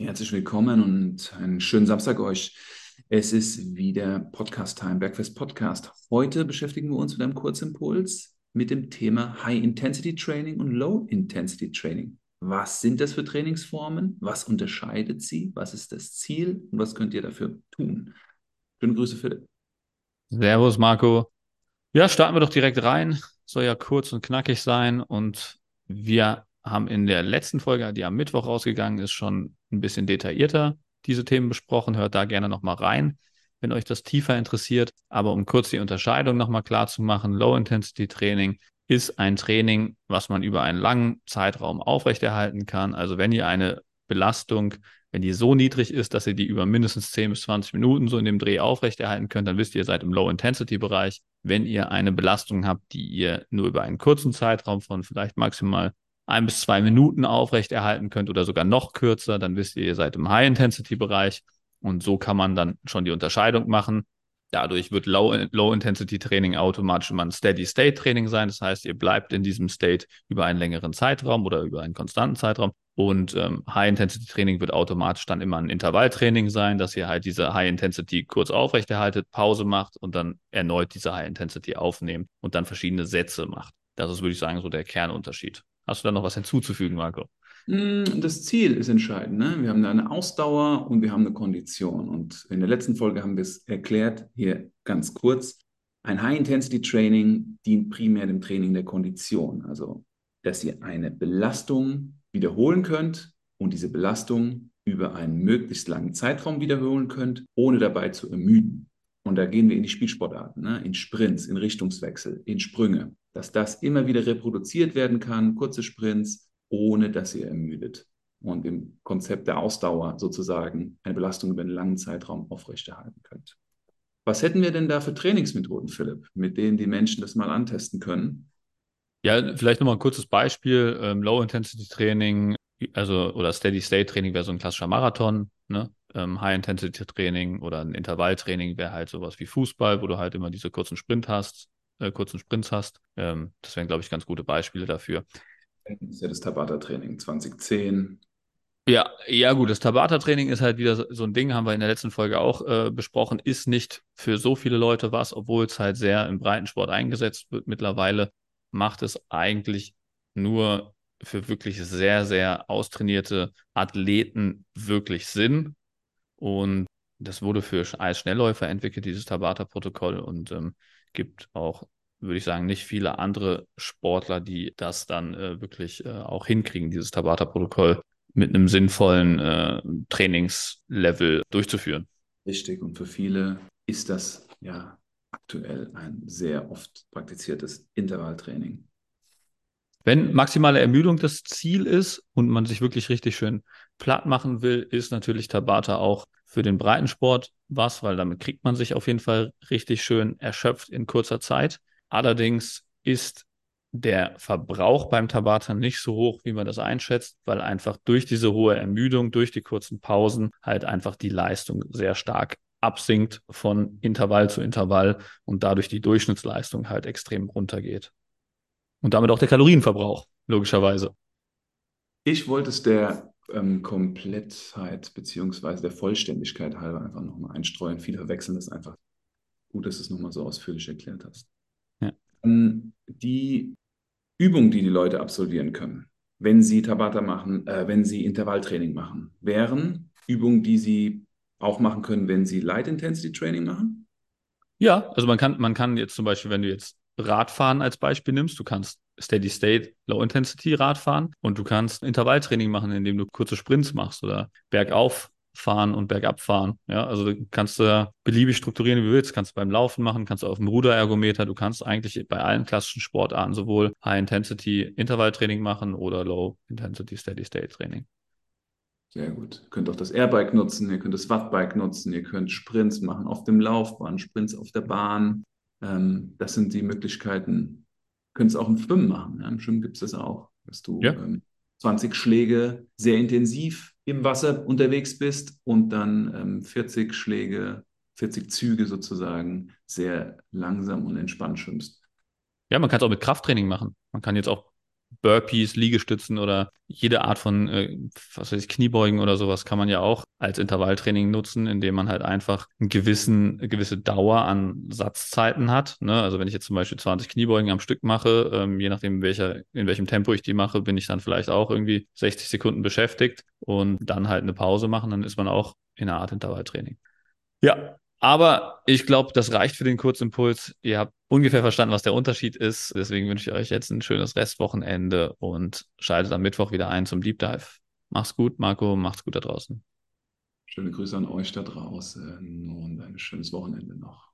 Herzlich willkommen und einen schönen Samstag euch. Es ist wieder Podcast Time, Bergfest Podcast. Heute beschäftigen wir uns mit einem Kurzimpuls mit dem Thema High Intensity Training und Low Intensity Training. Was sind das für Trainingsformen? Was unterscheidet sie? Was ist das Ziel? Und was könnt ihr dafür tun? Schöne Grüße, Philipp. Servus, Marco. Ja, starten wir doch direkt rein. Soll ja kurz und knackig sein und wir haben in der letzten Folge, die am Mittwoch rausgegangen ist, schon ein bisschen detaillierter diese Themen besprochen. Hört da gerne nochmal rein, wenn euch das tiefer interessiert. Aber um kurz die Unterscheidung nochmal klar zu machen, Low-Intensity-Training ist ein Training, was man über einen langen Zeitraum aufrechterhalten kann. Also wenn ihr eine Belastung, wenn die so niedrig ist, dass ihr die über mindestens 10 bis 20 Minuten so in dem Dreh aufrechterhalten könnt, dann wisst ihr, ihr seid im Low-Intensity-Bereich. Wenn ihr eine Belastung habt, die ihr nur über einen kurzen Zeitraum von vielleicht maximal ein bis zwei Minuten aufrechterhalten könnt oder sogar noch kürzer, dann wisst ihr, ihr seid im High-Intensity-Bereich und so kann man dann schon die Unterscheidung machen. Dadurch wird Low-Intensity-Training automatisch immer ein Steady-State-Training sein. Das heißt, ihr bleibt in diesem State über einen längeren Zeitraum oder über einen konstanten Zeitraum. Und ähm, High-Intensity-Training wird automatisch dann immer ein Intervalltraining sein, dass ihr halt diese High-Intensity kurz aufrechterhaltet, Pause macht und dann erneut diese High-Intensity aufnehmt und dann verschiedene Sätze macht. Das ist, würde ich sagen, so der Kernunterschied. Hast du da noch was hinzuzufügen, Marco? Hm, das Ziel ist entscheidend. Ne? Wir haben eine Ausdauer und wir haben eine Kondition. Und in der letzten Folge haben wir es erklärt, hier ganz kurz. Ein High-Intensity-Training dient primär dem Training der Kondition. Also, dass ihr eine Belastung wiederholen könnt und diese Belastung über einen möglichst langen Zeitraum wiederholen könnt, ohne dabei zu ermüden. Und da gehen wir in die Spielsportarten, ne? in Sprints, in Richtungswechsel, in Sprünge dass das immer wieder reproduziert werden kann, kurze Sprints, ohne dass ihr ermüdet. Und im Konzept der Ausdauer sozusagen eine Belastung über einen langen Zeitraum aufrechterhalten könnt. Was hätten wir denn da für Trainingsmethoden, Philipp, mit denen die Menschen das mal antesten können? Ja, vielleicht nochmal ein kurzes Beispiel. Ähm, Low-Intensity-Training, also oder Steady-State-Training wäre so ein klassischer Marathon. Ne? Ähm, High-Intensity-Training oder ein Intervalltraining wäre halt sowas wie Fußball, wo du halt immer diese kurzen Sprint hast äh, kurzen Sprints hast. Ähm, das wären, glaube ich, ganz gute Beispiele dafür. Das ist ja das Tabata-Training 2010. Ja, ja gut, das Tabata-Training ist halt wieder so ein Ding, haben wir in der letzten Folge auch äh, besprochen, ist nicht für so viele Leute was, obwohl es halt sehr im Breitensport eingesetzt wird mittlerweile, macht es eigentlich nur für wirklich sehr, sehr austrainierte Athleten wirklich Sinn. Und das wurde für als Schnellläufer entwickelt, dieses Tabata-Protokoll. Und ähm, gibt auch, würde ich sagen, nicht viele andere Sportler, die das dann äh, wirklich äh, auch hinkriegen, dieses Tabata-Protokoll mit einem sinnvollen äh, Trainingslevel durchzuführen. Richtig. Und für viele ist das ja aktuell ein sehr oft praktiziertes Intervalltraining. Wenn maximale Ermüdung das Ziel ist und man sich wirklich richtig schön platt machen will, ist natürlich Tabata auch für den Breitensport was, weil damit kriegt man sich auf jeden Fall richtig schön erschöpft in kurzer Zeit. Allerdings ist der Verbrauch beim Tabata nicht so hoch, wie man das einschätzt, weil einfach durch diese hohe Ermüdung, durch die kurzen Pausen halt einfach die Leistung sehr stark absinkt von Intervall zu Intervall und dadurch die Durchschnittsleistung halt extrem runtergeht. Und damit auch der Kalorienverbrauch, logischerweise. Ich wollte es der ähm, Komplettheit beziehungsweise der Vollständigkeit halber einfach nochmal einstreuen. Viele verwechseln das einfach. Gut, dass du es nochmal so ausführlich erklärt hast. Ja. Ähm, die Übungen, die die Leute absolvieren können, wenn sie Tabata machen, äh, wenn sie Intervalltraining machen, wären Übungen, die sie auch machen können, wenn sie Light Intensity Training machen? Ja, also man kann, man kann jetzt zum Beispiel, wenn du jetzt Radfahren als Beispiel nimmst, du kannst Steady State Low Intensity Radfahren und du kannst Intervalltraining machen, indem du kurze Sprints machst oder bergauf fahren und bergab fahren. Ja, also kannst du beliebig strukturieren, wie du willst. Kannst du beim Laufen machen, kannst du auf dem Ruderergometer. Du kannst eigentlich bei allen klassischen Sportarten sowohl High Intensity Intervalltraining machen oder Low Intensity Steady State Training. Sehr gut. Ihr könnt auch das Airbike nutzen, ihr könnt das Wattbike nutzen, ihr könnt Sprints machen auf dem Laufbahn, Sprints auf der Bahn. Ähm, das sind die Möglichkeiten. Du könntest auch im Schwimmen machen. Ja? Im Schwimmen gibt es das auch, dass du ja. ähm, 20 Schläge sehr intensiv im Wasser unterwegs bist und dann ähm, 40 Schläge, 40 Züge sozusagen sehr langsam und entspannt schwimmst. Ja, man kann es auch mit Krafttraining machen. Man kann jetzt auch Burpees, Liegestützen oder jede Art von, äh, was weiß ich, Kniebeugen oder sowas kann man ja auch als Intervalltraining nutzen, indem man halt einfach einen gewissen, eine gewisse Dauer an Satzzeiten hat. Ne? Also wenn ich jetzt zum Beispiel 20 Kniebeugen am Stück mache, ähm, je nachdem, welcher, in welchem Tempo ich die mache, bin ich dann vielleicht auch irgendwie 60 Sekunden beschäftigt und dann halt eine Pause machen, dann ist man auch in einer Art Intervalltraining. Ja, aber ich glaube, das reicht für den Kurzimpuls. Ihr habt ungefähr verstanden, was der Unterschied ist. Deswegen wünsche ich euch jetzt ein schönes Restwochenende und schaltet am Mittwoch wieder ein zum Deep Dive. Mach's gut, Marco. Macht's gut da draußen. Schöne Grüße an euch da draußen und ein schönes Wochenende noch.